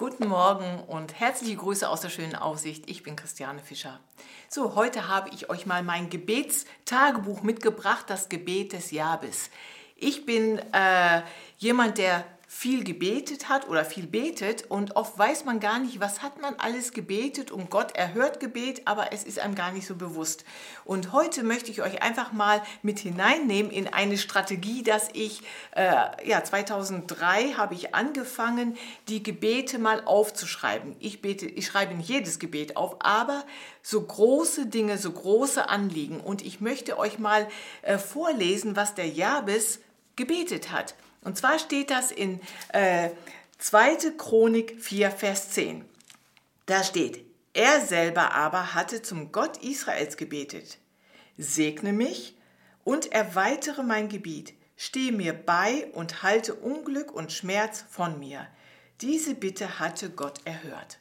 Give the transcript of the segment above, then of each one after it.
Guten Morgen und herzliche Grüße aus der schönen Aussicht. Ich bin Christiane Fischer. So, heute habe ich euch mal mein Gebetstagebuch mitgebracht, das Gebet des Jabes. Ich bin äh, jemand, der viel gebetet hat oder viel betet und oft weiß man gar nicht, was hat man alles gebetet und Gott erhört Gebet, aber es ist einem gar nicht so bewusst. Und heute möchte ich euch einfach mal mit hineinnehmen in eine Strategie, dass ich, äh, ja, 2003 habe ich angefangen, die Gebete mal aufzuschreiben. Ich bete, ich schreibe nicht jedes Gebet auf, aber so große Dinge, so große Anliegen. Und ich möchte euch mal äh, vorlesen, was der Jabes gebetet hat. Und zwar steht das in äh, 2. Chronik 4, Vers 10. Da steht, er selber aber hatte zum Gott Israels gebetet, segne mich und erweitere mein Gebiet, stehe mir bei und halte Unglück und Schmerz von mir. Diese Bitte hatte Gott erhört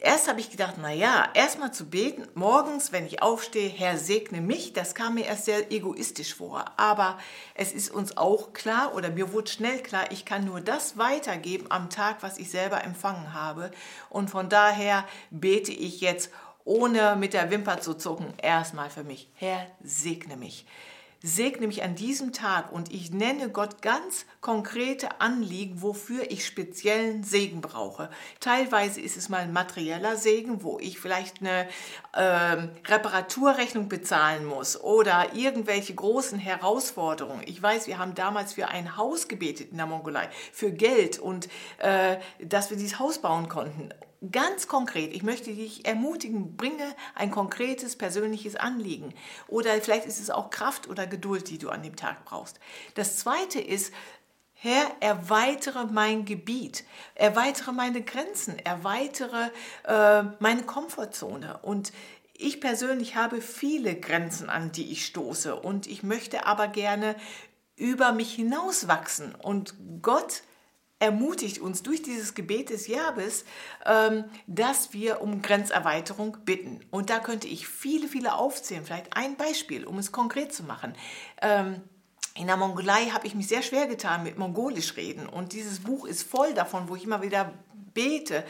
erst habe ich gedacht, na ja, erstmal zu beten, morgens, wenn ich aufstehe, Herr segne mich, das kam mir erst sehr egoistisch vor. Aber es ist uns auch klar, oder mir wurde schnell klar, ich kann nur das weitergeben am Tag, was ich selber empfangen habe. Und von daher bete ich jetzt, ohne mit der Wimper zu zucken, erstmal für mich, Herr segne mich segne mich an diesem Tag und ich nenne Gott ganz konkrete Anliegen, wofür ich speziellen Segen brauche. Teilweise ist es mal ein materieller Segen, wo ich vielleicht eine äh, Reparaturrechnung bezahlen muss oder irgendwelche großen Herausforderungen. Ich weiß, wir haben damals für ein Haus gebetet in der Mongolei, für Geld und äh, dass wir dieses Haus bauen konnten ganz konkret, ich möchte dich ermutigen, bringe ein konkretes persönliches Anliegen. Oder vielleicht ist es auch Kraft oder Geduld, die du an dem Tag brauchst. Das zweite ist, Herr, erweitere mein Gebiet, erweitere meine Grenzen, erweitere äh, meine Komfortzone. Und ich persönlich habe viele Grenzen, an die ich stoße. Und ich möchte aber gerne über mich hinauswachsen. Und Gott ermutigt uns durch dieses Gebet des Jabes, ähm, dass wir um Grenzerweiterung bitten. Und da könnte ich viele, viele aufzählen. Vielleicht ein Beispiel, um es konkret zu machen. Ähm, in der Mongolei habe ich mich sehr schwer getan mit Mongolisch reden. Und dieses Buch ist voll davon, wo ich immer wieder bete,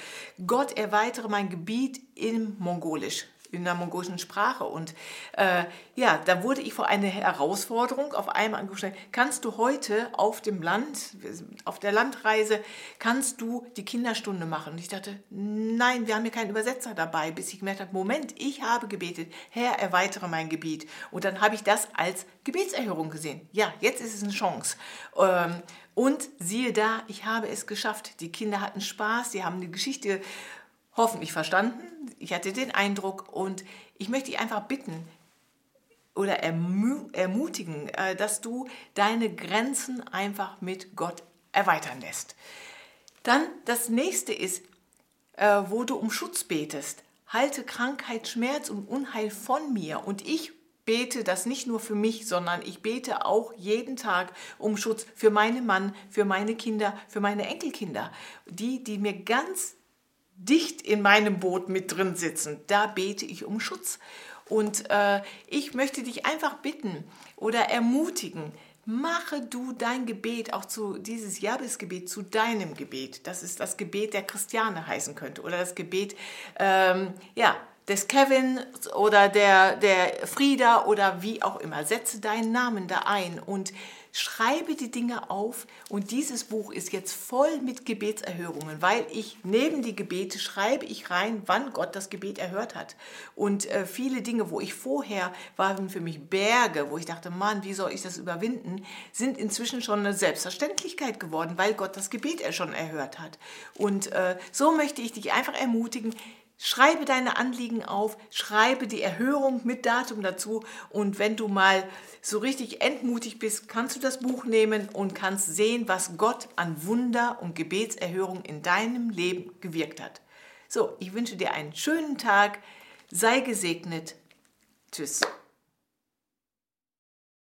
Gott erweitere mein Gebiet in Mongolisch in der mongolischen Sprache. Und äh, ja, da wurde ich vor eine Herausforderung auf einmal angestellt. Kannst du heute auf dem Land, auf der Landreise, kannst du die Kinderstunde machen? Und ich dachte, nein, wir haben hier keinen Übersetzer dabei, bis ich gemerkt habe, Moment, ich habe gebetet, Herr, erweitere mein Gebiet. Und dann habe ich das als Gebetserhörung gesehen. Ja, jetzt ist es eine Chance. Ähm, und siehe da, ich habe es geschafft. Die Kinder hatten Spaß, sie haben die Geschichte hoffentlich verstanden. Ich hatte den Eindruck und ich möchte dich einfach bitten oder ermutigen, äh, dass du deine Grenzen einfach mit Gott erweitern lässt. Dann das nächste ist, äh, wo du um Schutz betest. Halte Krankheit, Schmerz und Unheil von mir. Und ich bete das nicht nur für mich, sondern ich bete auch jeden Tag um Schutz für meinen Mann, für meine Kinder, für meine Enkelkinder. Die, die mir ganz dicht in meinem Boot mit drin sitzen. Da bete ich um Schutz. Und äh, ich möchte dich einfach bitten oder ermutigen, mache du dein Gebet auch zu dieses Jabesgebet zu deinem Gebet. Das ist das Gebet der Christiane heißen könnte oder das Gebet ähm, ja des Kevin oder der der Frieda oder wie auch immer. Setze deinen Namen da ein und schreibe die Dinge auf und dieses Buch ist jetzt voll mit Gebetserhörungen, weil ich neben die Gebete schreibe ich rein, wann Gott das Gebet erhört hat. Und äh, viele Dinge, wo ich vorher waren für mich Berge, wo ich dachte, Mann, wie soll ich das überwinden, sind inzwischen schon eine Selbstverständlichkeit geworden, weil Gott das Gebet er schon erhört hat. Und äh, so möchte ich dich einfach ermutigen, Schreibe deine Anliegen auf, schreibe die Erhörung mit Datum dazu und wenn du mal so richtig entmutigt bist, kannst du das Buch nehmen und kannst sehen, was Gott an Wunder und Gebetserhörung in deinem Leben gewirkt hat. So, ich wünsche dir einen schönen Tag, sei gesegnet. Tschüss.